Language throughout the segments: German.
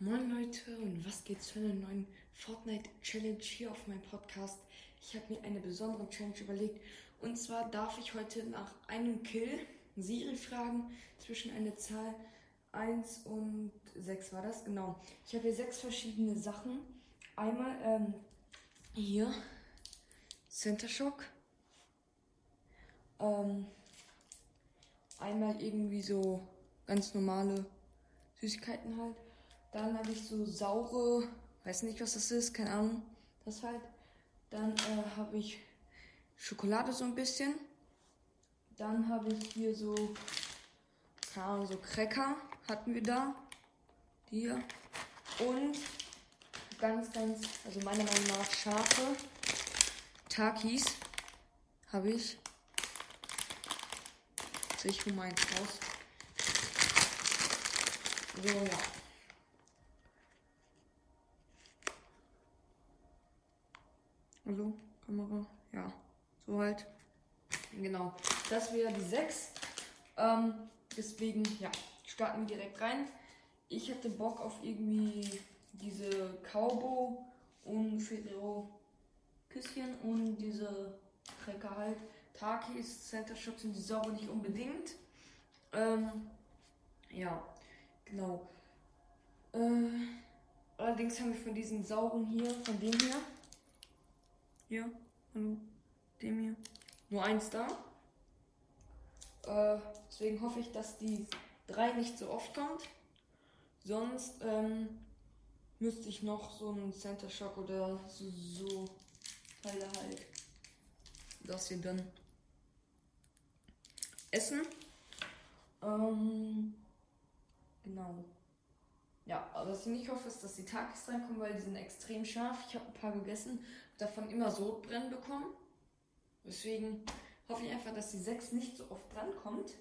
Moin Leute und was geht zu einer neuen Fortnite Challenge hier auf meinem Podcast. Ich habe mir eine besondere Challenge überlegt und zwar darf ich heute nach einem Kill Siri fragen zwischen einer Zahl 1 und 6 war das, genau. Ich habe hier sechs verschiedene Sachen. Einmal ähm, hier Center Shock. Ähm, einmal irgendwie so ganz normale Süßigkeiten halt. Dann habe ich so saure, weiß nicht was das ist, keine Ahnung, das halt. Dann äh, habe ich Schokolade so ein bisschen. Dann habe ich hier so, keine Ahnung, so Cracker hatten wir da. Die hier. Und ganz, ganz, also meiner Meinung nach scharfe Takis habe ich. Jetzt ich hole meins raus. So, ja. Also, Kamera, ja, so halt. Genau, das wäre die 6. Ähm, deswegen, ja, starten wir direkt rein. Ich hatte Bock auf irgendwie diese Cowboy und Ferrero Küsschen und diese Cracker halt. Takis, Center Shocks und die sauber nicht unbedingt. Ähm, ja, genau. Äh, allerdings haben wir von diesen sauren hier, von dem hier, hier, hallo, dem hier, nur eins da. Äh, deswegen hoffe ich, dass die drei nicht so oft kommt. Sonst ähm, müsste ich noch so einen Center Shock oder so, so Teile halt das hier dann essen. Ähm, genau. Ja, aber was ich nicht hoffe, ist, dass die Takis reinkommen, weil die sind extrem scharf. Ich habe ein paar gegessen, davon immer Sodbrennen bekommen. Deswegen hoffe ich einfach, dass die 6 nicht so oft drankommt.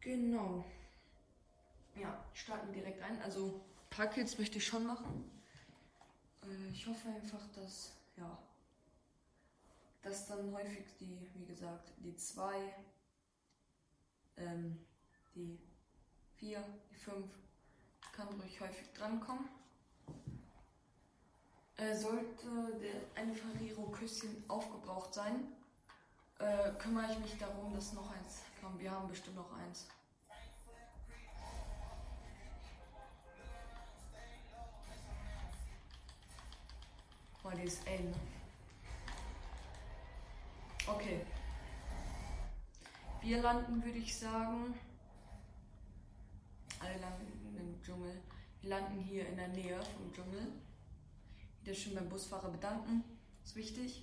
Genau. Ja, starten direkt rein. Also, ein paar Kills möchte ich schon machen. Äh, ich hoffe einfach, dass, ja, dass dann häufig die, wie gesagt, die 2, ähm, die 4, die 5 kann ruhig häufig drankommen. Äh, sollte der eine Ferrero-Küsschen aufgebraucht sein, äh, kümmere ich mich darum, dass noch eins kommt. Wir haben bestimmt noch eins. Boah, die ist eng. Okay. Wir landen, würde ich sagen, alle landen im Dschungel. Wir landen hier in der Nähe vom Dschungel. Wieder schön beim Busfahrer bedanken. Ist wichtig.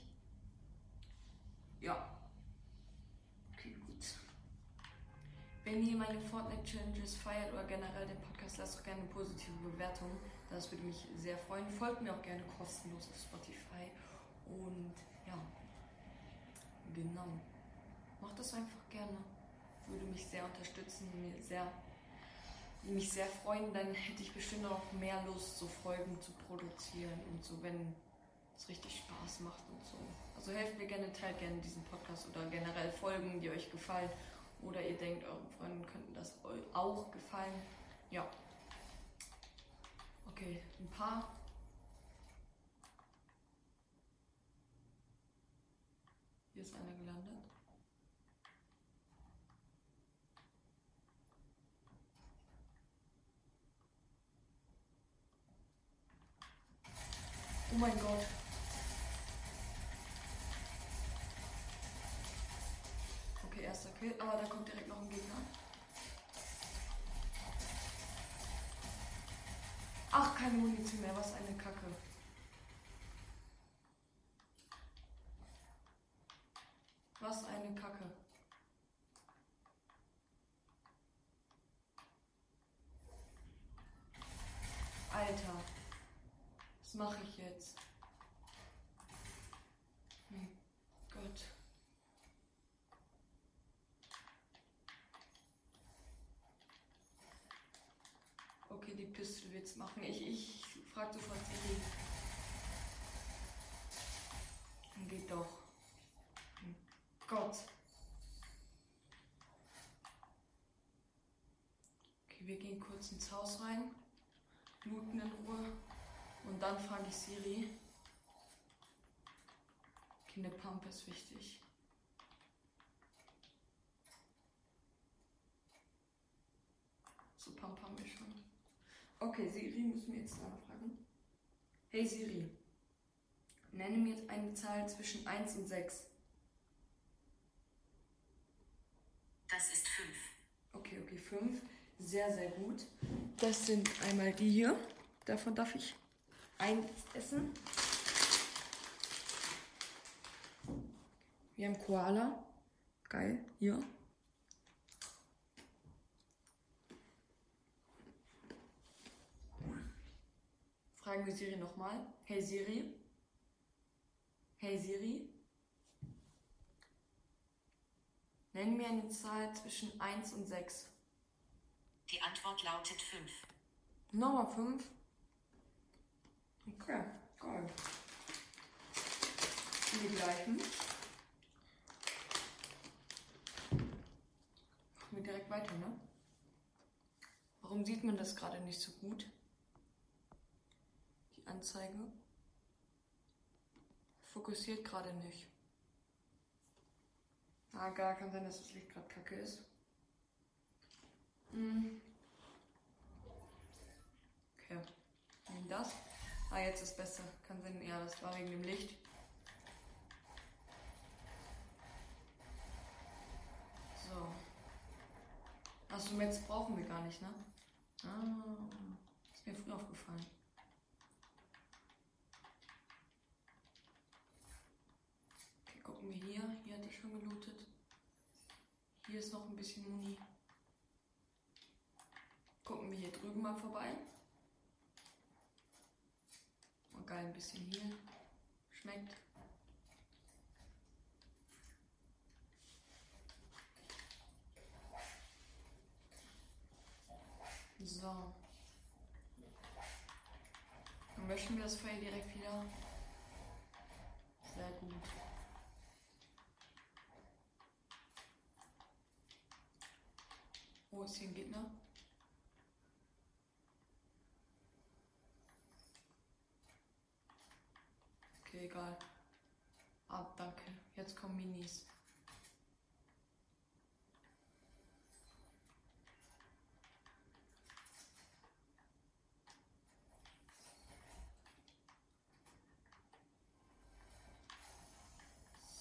Ja. Okay, gut. Wenn ihr meine Fortnite Challenges feiert oder generell den Podcast, lasst doch gerne eine positive Bewertung. Das würde mich sehr freuen. Folgt mir auch gerne kostenlos auf Spotify. Und ja, genau. Macht das einfach gerne. Würde mich sehr unterstützen, mir sehr mich sehr freuen, dann hätte ich bestimmt auch mehr Lust, so Folgen zu produzieren und so, wenn es richtig Spaß macht und so. Also helft mir gerne, teilt gerne diesen Podcast oder generell Folgen, die euch gefallen oder ihr denkt, euren Freunden könnten das auch gefallen. Ja. Okay, ein paar. Hier ist einer gelandet. Oh mein Gott. Okay, erster Kill. Aber da kommt direkt noch ein Gegner. Ach, keine Munition mehr. Was eine Kacke. Was eine Kacke. Alter. Was mache ich jetzt? Mein Gott. Die Pistole wird's machen. Ich, ich frage sofort Siri. Geht doch. Mein Gott. Okay, wir gehen kurz ins Haus rein. looten in Ruhe. Und dann frage ich Siri. Okay, ist wichtig. So, Pump haben wir schon. Okay, Siri müssen wir jetzt dann fragen. Hey Siri, nenne mir eine Zahl zwischen 1 und 6. Das ist 5. Okay, okay, 5. Sehr, sehr gut. Das sind einmal die hier. Davon darf ich eins essen. Wir haben Koala. Geil. Hier. Fragen wir Siri nochmal. Hey Siri. Hey Siri. Nenn mir eine Zahl zwischen 1 und 6. Die Antwort lautet 5. Nochmal 5. Okay, geil. Die gleichen. Machen wir direkt weiter, ne? Warum sieht man das gerade nicht so gut? Die Anzeige. Fokussiert gerade nicht. Ah, gar kann sein, dass das Licht gerade kacke ist. Hm. Okay. Nehmen das. Ah, jetzt ist besser. Kann sein, ja, das war wegen dem Licht. So. Achso, jetzt brauchen wir gar nicht, ne? Ah, ist mir früh aufgefallen. Gucken wir hier. Hier hat er schon gelootet. Hier ist noch ein bisschen Muni. Gucken wir hier drüben mal vorbei. Oh, geil, ein bisschen hier. Schmeckt. So. Dann löschen wir das Feuer direkt wieder. Sehr gut. Wo hier ein Gegner? Okay, egal. Ah, danke. Jetzt kommen Minis.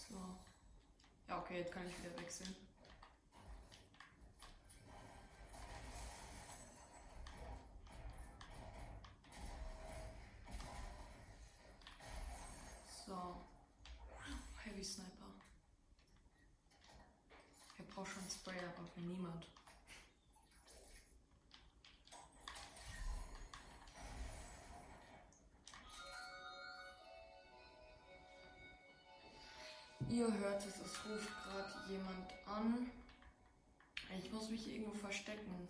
So. Ja, okay, jetzt kann ich wieder wechseln. So. Heavy Sniper. Er braucht schon Für niemand. Ihr hört es, es ruft gerade jemand an. Ich muss mich irgendwo verstecken.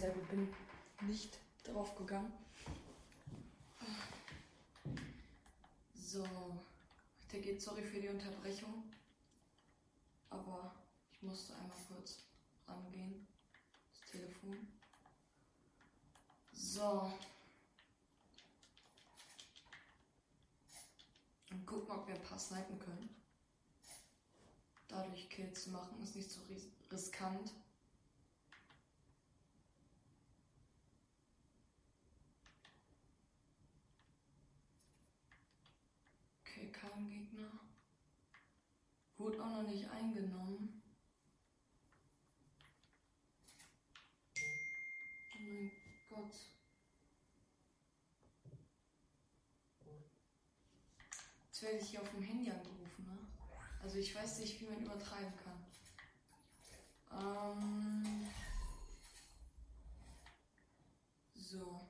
Sehr gut. Bin nicht drauf gegangen. So. Der geht sorry für die Unterbrechung. Aber ich musste einmal kurz rangehen. Das Telefon. So. Und gucken, ob wir ein paar snipen können. Dadurch Kills zu machen ist nicht so ris riskant. beim Gegner. Wurde auch noch nicht eingenommen. Oh mein Gott. Jetzt werde ich hier auf dem Handy angerufen, ne? Also ich weiß nicht, wie man übertreiben kann. Ähm. So.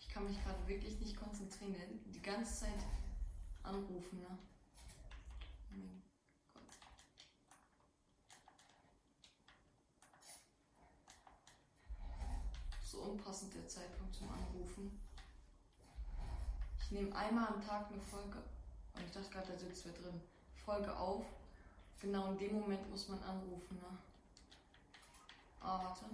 Ich kann mich gerade wirklich nicht konzentrieren. Ganze Zeit anrufen, ne? Oh mein Gott. So unpassend der Zeitpunkt zum Anrufen. Ich nehme einmal am Tag eine Folge. Und ich dachte gerade, da sitzt wer drin. Folge auf. Genau in dem Moment muss man anrufen, ne? Ah, warte.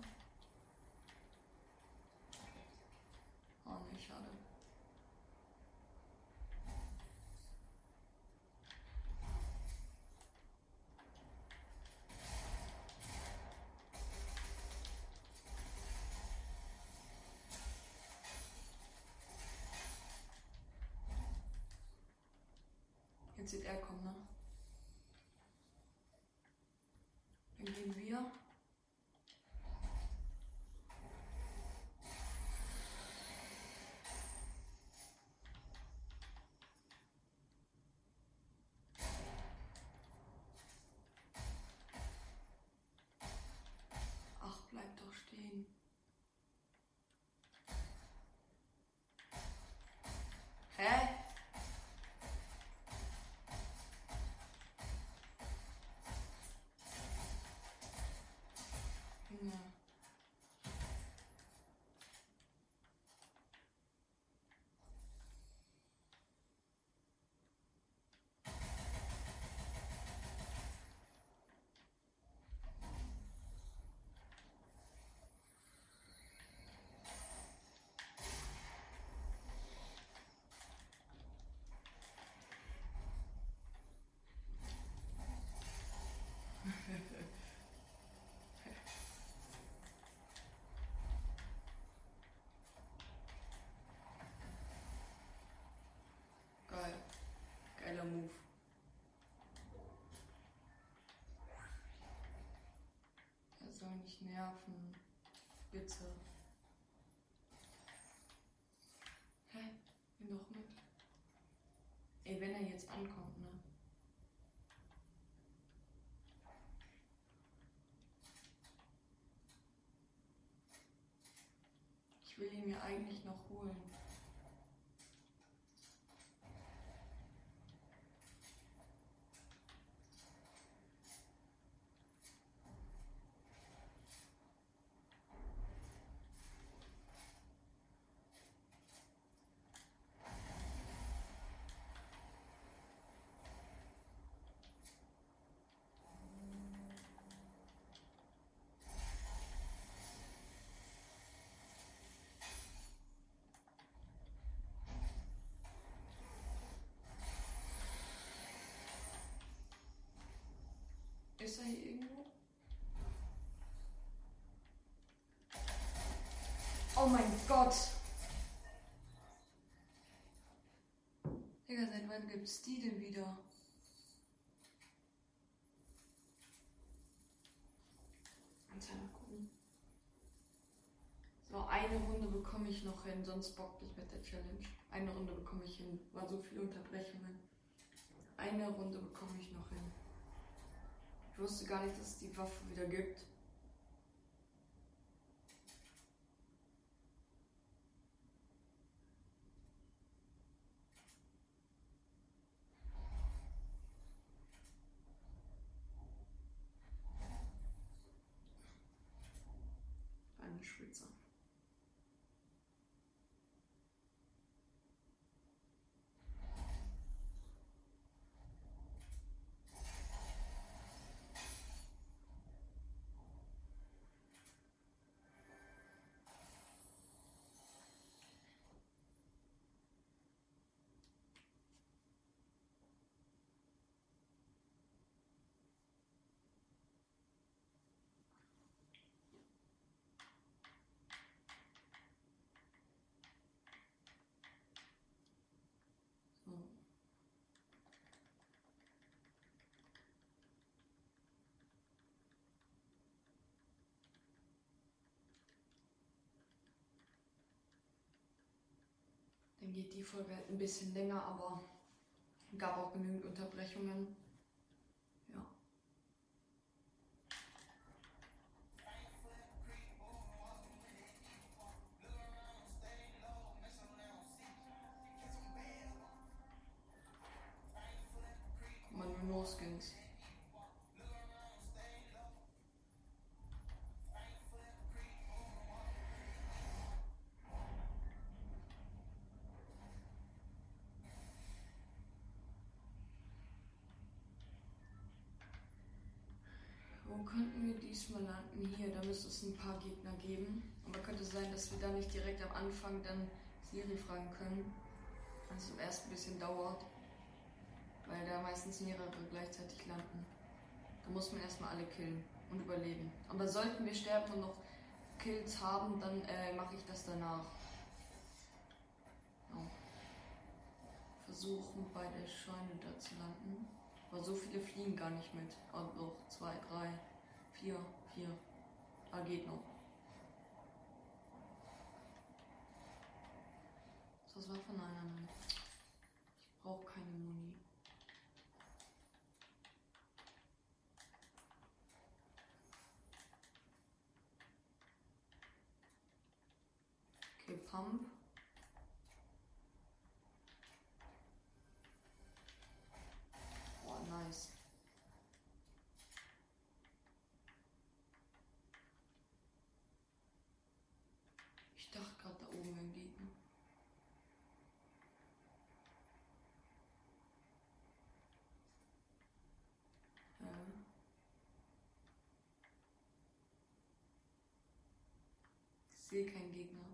Wird er kommen, Nicht nerven. Bitte. Hä? Nimm doch mit. Ey, wenn er jetzt ankommt, ne? Ich will ihn mir eigentlich noch holen. Ist er hier irgendwo? Oh mein Gott! Digga, seit wann gibt's die denn wieder? So, eine Runde bekomme ich noch hin, sonst bockt nicht mit der Challenge. Eine Runde bekomme ich hin. War so viele Unterbrechungen. Eine Runde bekomme ich noch hin. Ich wusste gar nicht, dass es die Waffe wieder gibt. Eine Spitze. Geht die Folge halt ein bisschen länger, aber gab auch genügend Unterbrechungen. Ja. Guck mal, nur Wo könnten wir diesmal landen? Hier, da müsste es ein paar Gegner geben. Aber könnte sein, dass wir da nicht direkt am Anfang dann Siri fragen können. Was im ersten bisschen dauert. Weil da meistens mehrere gleichzeitig landen. Da muss man erstmal alle killen und überleben. Aber sollten wir sterben und noch Kills haben, dann äh, mache ich das danach. Ja. Versuchen bei der Scheune da zu landen. Aber so viele fliegen gar nicht mit. Also noch zwei, drei, vier, vier. Ah, geht noch. Das Waffe? Nein, nein, nein. Ich brauche keine Muni. Okay, Pump. Oh, nice. Ich dachte gerade da oben ein Gegner. Ja. Ich sehe keinen Gegner.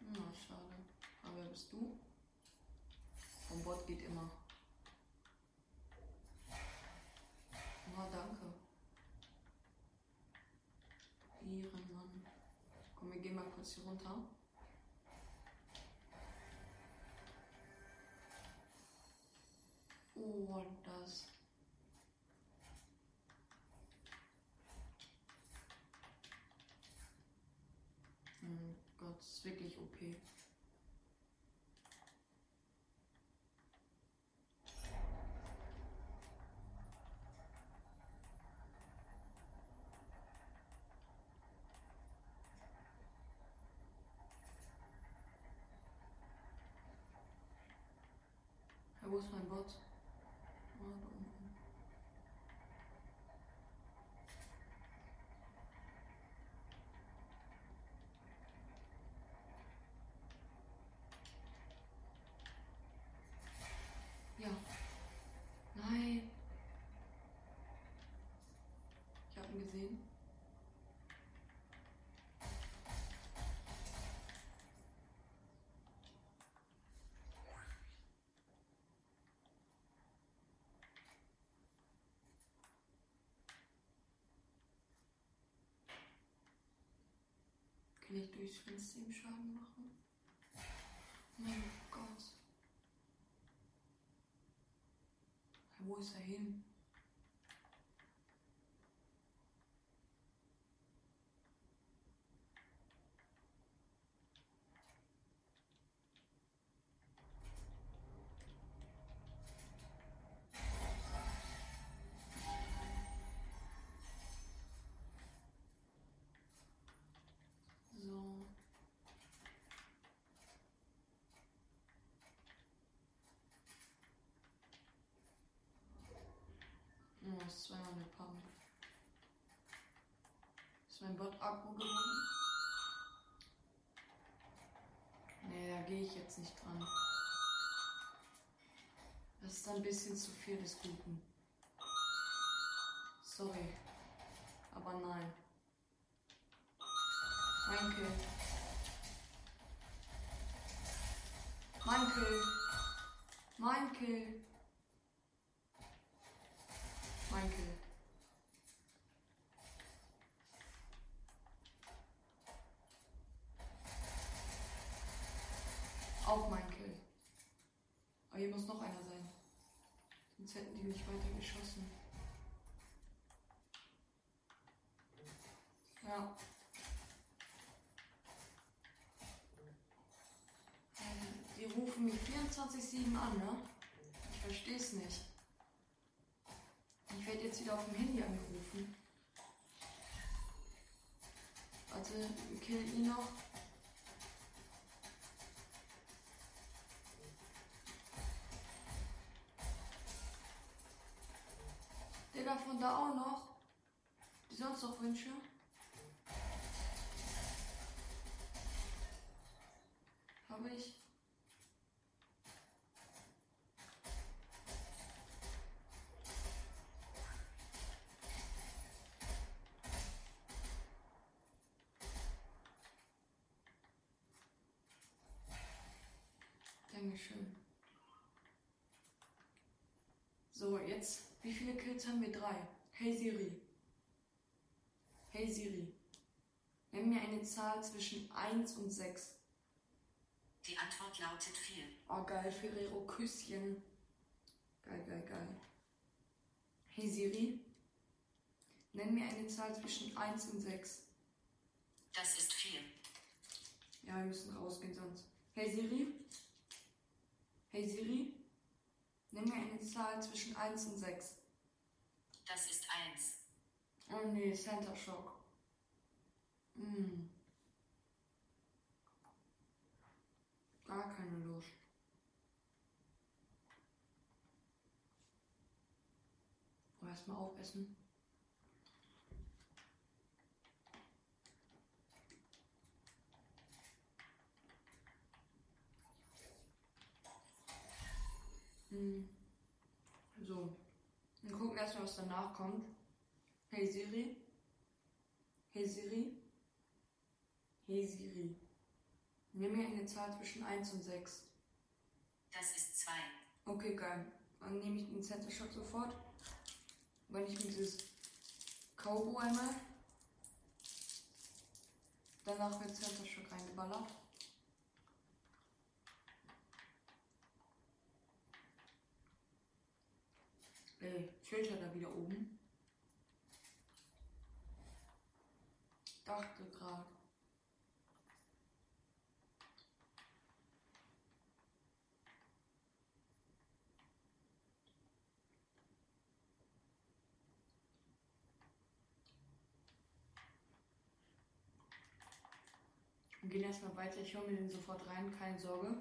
Na, schade. Aber wer bist du? Vom Bot geht immer. Oh, danke. Ehrenmann. Komm, wir gehen mal kurz hier runter. Oh, das. Hm, Gott, das ist wirklich OP. Ja, wo ist mein Bot? Ah, da unten. Ja. Nein. Ich habe ihn gesehen. Kann ich durchs Fenster ihm Schaden machen? Mein Gott. Wo ist er hin? Ist zweimal eine Pump. Ist mein Bot Akku geworden? Nee, da gehe ich jetzt nicht dran. Das ist ein bisschen zu viel des Guten. Sorry. Aber nein. Mein Kill. Mein Kill. Mein Kill. Kill. Auch mein Kill. Aber hier muss noch einer sein. Sonst hätten die nicht weiter geschossen. Ja. rufen mich 24-7 an, ne? Ich versteh's nicht. Jetzt wieder auf dem Handy angerufen. Warte, kill ihn noch. Digga, von da auch noch. Die sonst noch Wünsche? Habe ich. So, jetzt, wie viele Kills haben wir? Drei. Hey Siri. Hey Siri. Nenn mir eine Zahl zwischen 1 und 6. Die Antwort lautet 4. Oh geil, Ferrero Küsschen. Geil, geil, geil. Hey Siri. Nenn mir eine Zahl zwischen 1 und 6. Das ist 4. Ja, wir müssen rausgehen sonst. Hey Siri. Hey Siri. Nenn mir eine Zahl zwischen 1 und 6. Das ist 1. Oh nee, Center Shock. Hm. Gar keine Lust. Erstmal aufessen. Hm. So. Wir gucken erstmal, was danach kommt. Hey Siri. Hey Siri. Hey Siri. Nimm mir eine Zahl zwischen 1 und 6. Das ist 2. Okay, geil. Dann nehme ich den Center Shock sofort. Wenn ich mir dieses Cowboy einmal. Danach wird Center Shock reingeballert. Ey, Filter da wieder oben. Dachte gerade. Wir gehen erstmal weiter. Ich hole mir den sofort rein, keine Sorge.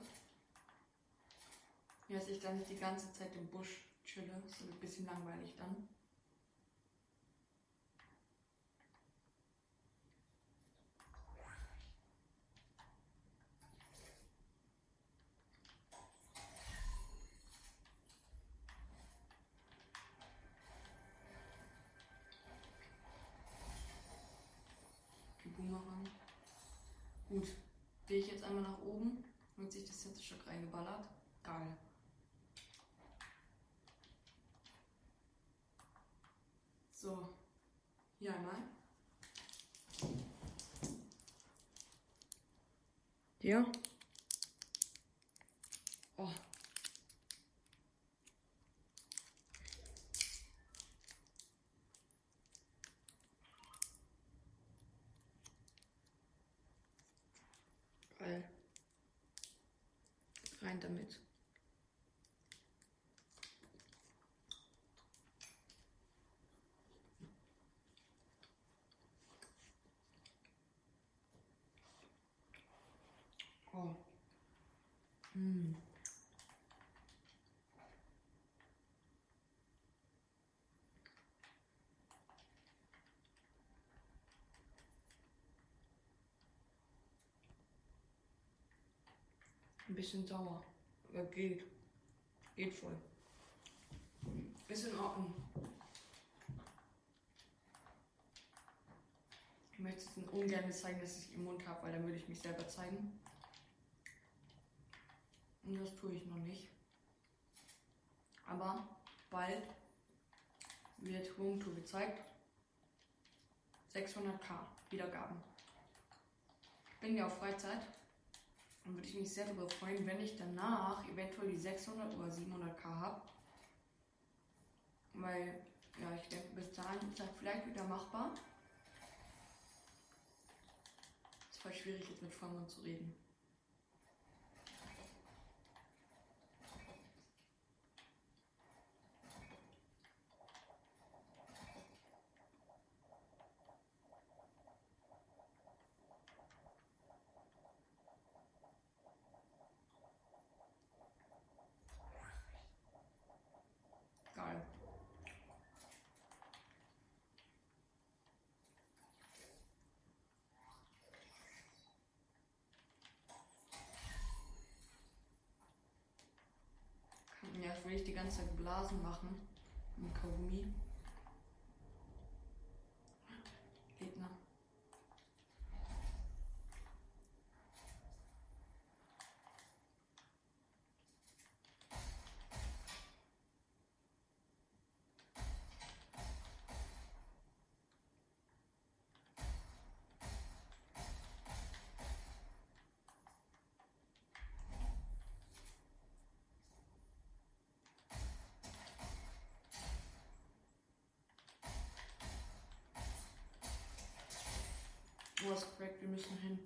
Ja, dass ich dann nicht die ganze Zeit im Busch chille. Das ist ein bisschen langweilig dann. Gut. Gehe ich jetzt einmal nach oben, wird sich das letzte Stück reingeballert. Geil. So, hier einmal. Ja. Oh. Geil. Rein damit. Oh. Hm. Ein bisschen sauer. Aber geht. Geht voll. Ist in Ordnung. Ich möchte es ungern zeigen, dass ich im Mund habe, weil dann würde ich mich selber zeigen. Und das tue ich noch nicht. Aber bald wird Roomtour gezeigt. 600k Wiedergaben. Ich bin ja auf Freizeit. Dann würde ich mich sehr darüber freuen, wenn ich danach eventuell die 600 oder 700k habe. Weil, ja, ich denke, bis dahin ist das vielleicht wieder machbar. Es war schwierig, jetzt mit Vollmond zu reden. Erst will ich die ganze Zeit Blasen machen. Mit Kaugummi. Gegner. Hast korrekt, wir müssen hin.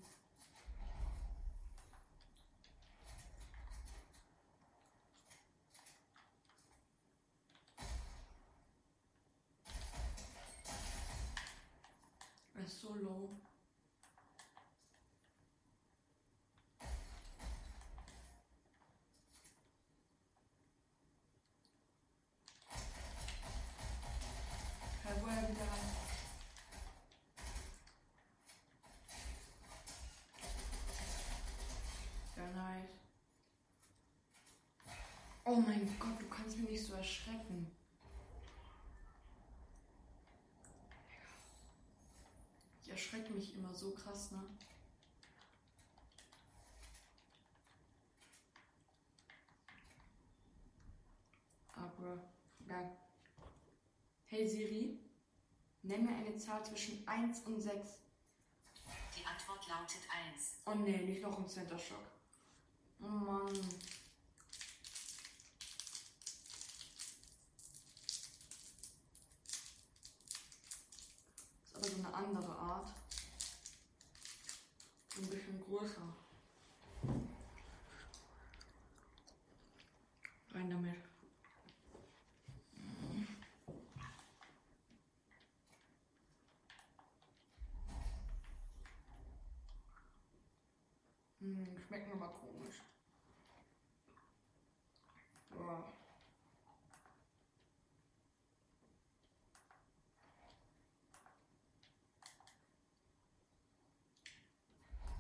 Mein Gott, du kannst mich nicht so erschrecken. Ich erschrecke mich immer so krass, ne? Aber, ja. Hey Siri, nenn mir eine Zahl zwischen 1 und 6. Die Antwort lautet 1. Oh nee, nicht noch ein Center Shock. Oh Mann. Ist aber so eine andere Art. Ein bisschen größer. Rein damit. Hm, schmecken aber komisch. Boah.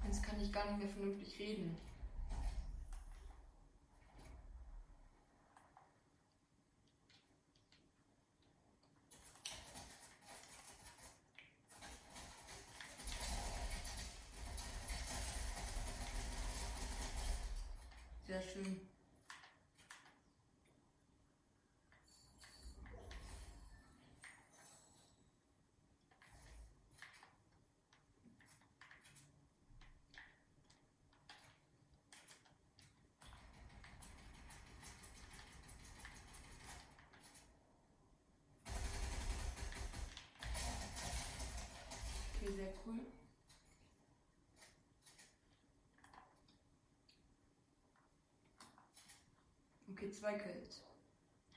Jetzt kann ich gar nicht mehr vernünftig reden. Sehr cool. Okay, zwei Kills.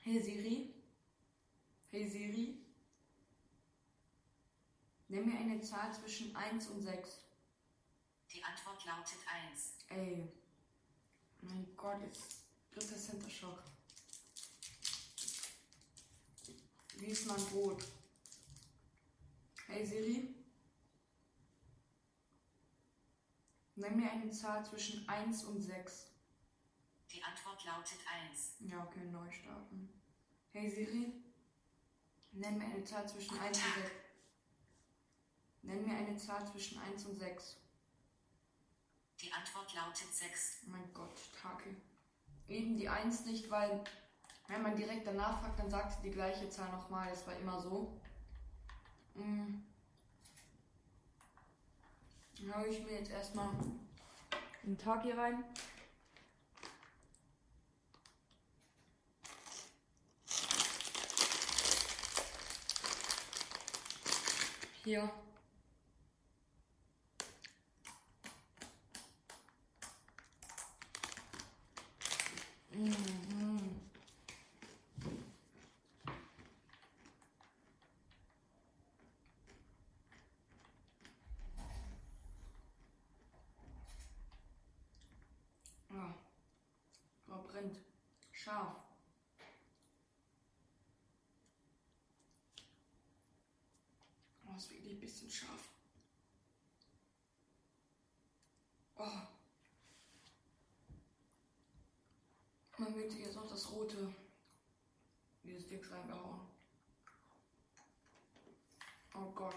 Hey Siri. Hey Siri. Nimm mir eine Zahl zwischen 1 und 6. Die Antwort lautet 1. Ey. Mein Gott, jetzt dritter Center Shock. Wie ist mein Brot? Hey Siri. Nimm mir eine Zahl zwischen 1 und 6. Die Antwort lautet 1. Ja, okay, neu starten. Hey Siri, nenn mir eine Zahl zwischen 1 und 6. Nenn mir eine Zahl zwischen 1 und 6. Die Antwort lautet 6. Oh mein Gott, Take. Eben die 1 nicht, weil wenn man direkt danach fragt, dann sagt sie die gleiche Zahl nochmal. Das war immer so. Mm. Dann hau ich mir jetzt erstmal einen Tag hier rein. Hier. Mhm. Ja. Oh, brennt. Scharf. Oh, ist wirklich ein bisschen scharf. Oh. Man wird jetzt noch das rote, dieses Ding reingehauen. Oh Gott.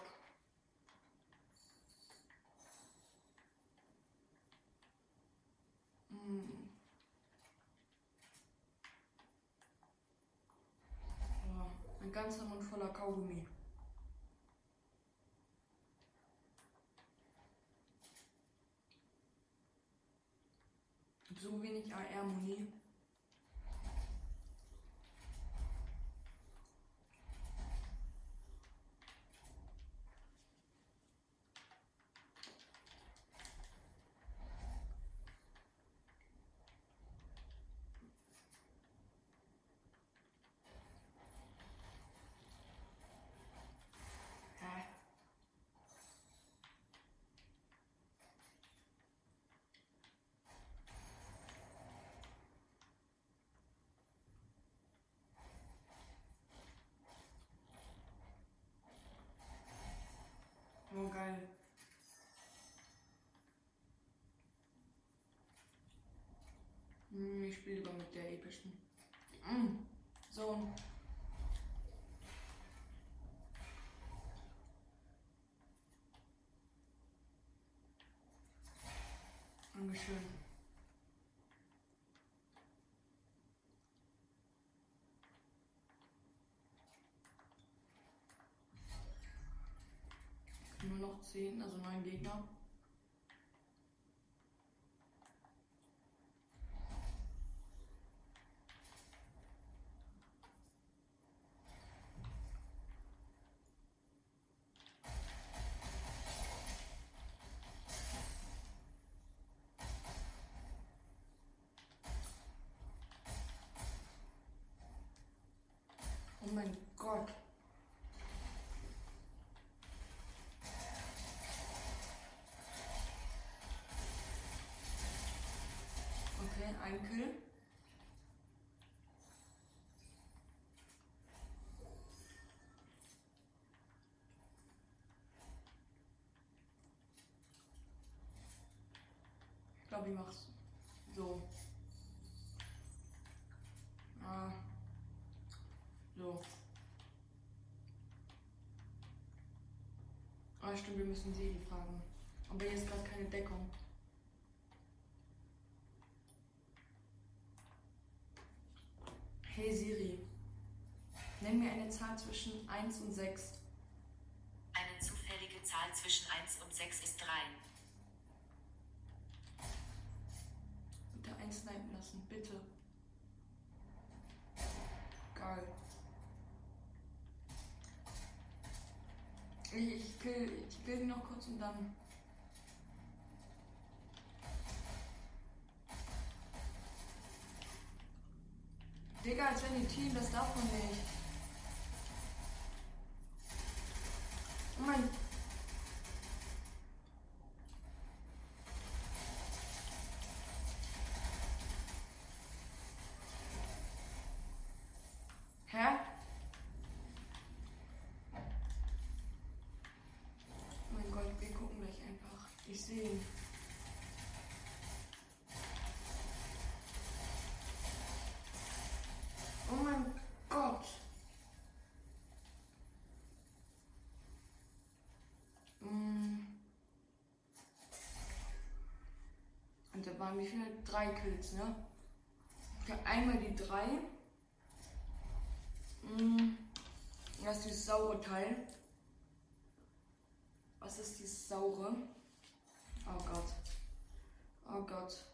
Mm. Ein ganzer Mund voller Kaugummi. So wenig AR-Muni. Hä? Oh, geil. Hm, Ich spiele lieber mit der epischen. Mm, So. Dankeschön. Nur noch 10, also 9 Gegner. Okay, ein Kill. Ich glaube, ich mach's so. Ah. So. Ah, stimmt, wir müssen Siri fragen. Aber hier ist gerade keine Deckung. Hey Siri, nenn mir eine Zahl zwischen 1 und 6. Eine zufällige Zahl zwischen 1 und 6 ist 3. Bitte einsnipen lassen, bitte. Geil. Ich, ich, kill, ich kill ihn noch kurz und dann. Digga, als wenn die Team, das darf man nicht. Oh da waren wie viele? Drei Kills, ne? Einmal die drei. Mm. Das ist dieses saure Teil. Was ist dieses saure? Oh Gott. Oh Gott.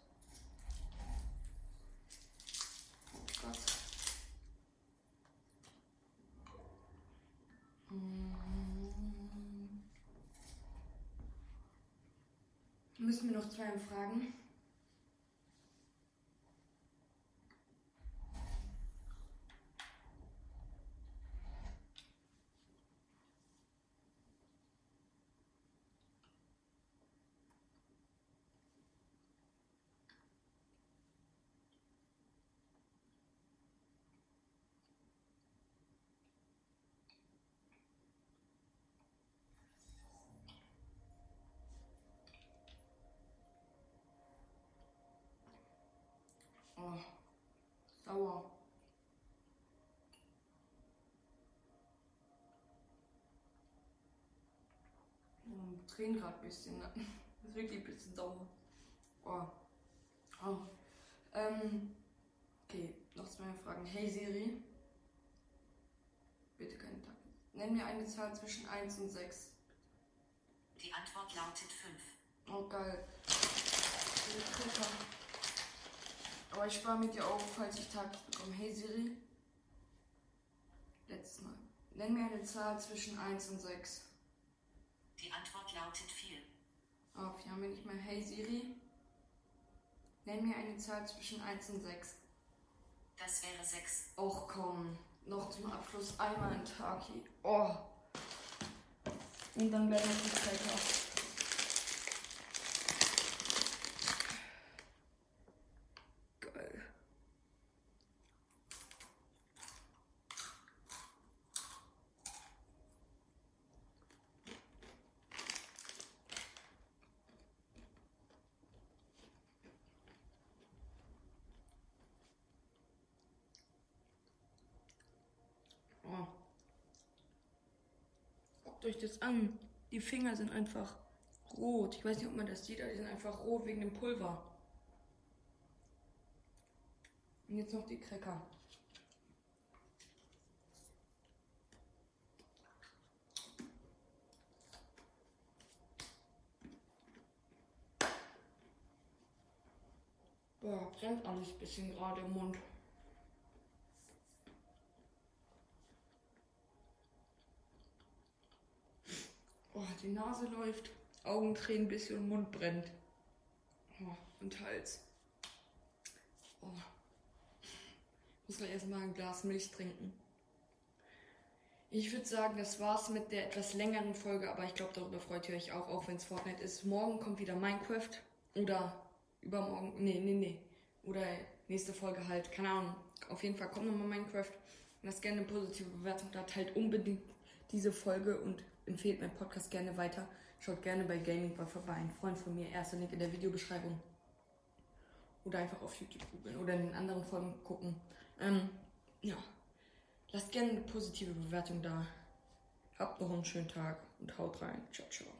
Oh Gott. Mm. Müssen wir noch zwei fragen? Oh, Aua. Oh, tränen gerade ein bisschen. Ne? Das ist wirklich ein bisschen sauer. Oh. oh. Ähm. Okay, noch zwei Fragen. Hey Siri. Bitte keine Tag. Nenn mir eine Zahl zwischen 1 und 6. Die Antwort lautet 5. Oh, geil. Aber ich spare mit dir auf, falls ich Tag bekomme. Hey Siri. Letztes Mal. Nenn mir eine Zahl zwischen 1 und 6. Die Antwort lautet 4. Oh, wir haben wir nicht mehr. Hey Siri. Nenn mir eine Zahl zwischen 1 und 6. Das wäre 6. Och komm. Noch zum Abschluss einmal ein Taki. Oh. Und dann gleich noch die Trecker. Geil. Oh. Euch das an. Die Finger sind einfach rot. Ich weiß nicht, ob man das sieht, aber die sind einfach rot wegen dem Pulver. Und jetzt noch die Cracker. Boah, brennt alles ein bisschen gerade im Mund. Oh, die Nase läuft, Augen tränen ein bisschen und Mund brennt. Oh, und Hals. Oh. Muss gleich erstmal ein Glas Milch trinken. Ich würde sagen, das war's mit der etwas längeren Folge, aber ich glaube, darüber freut ihr euch auch, auch wenn es Fortnite ist. Morgen kommt wieder Minecraft oder übermorgen, nee, nee, nee. Oder nächste Folge halt, keine Ahnung. Auf jeden Fall kommt nochmal Minecraft. Lasst gerne eine positive Bewertung da. Teilt unbedingt diese Folge und empfehlt meinen Podcast gerne weiter. Schaut gerne bei Gaming Boy vorbei. Ein Freund von mir, erster Link in der Videobeschreibung. Oder einfach auf YouTube googeln oder in den anderen Folgen gucken. Ähm, ja. Lasst gerne eine positive Bewertung da. Habt noch einen schönen Tag und haut rein. Ciao, ciao.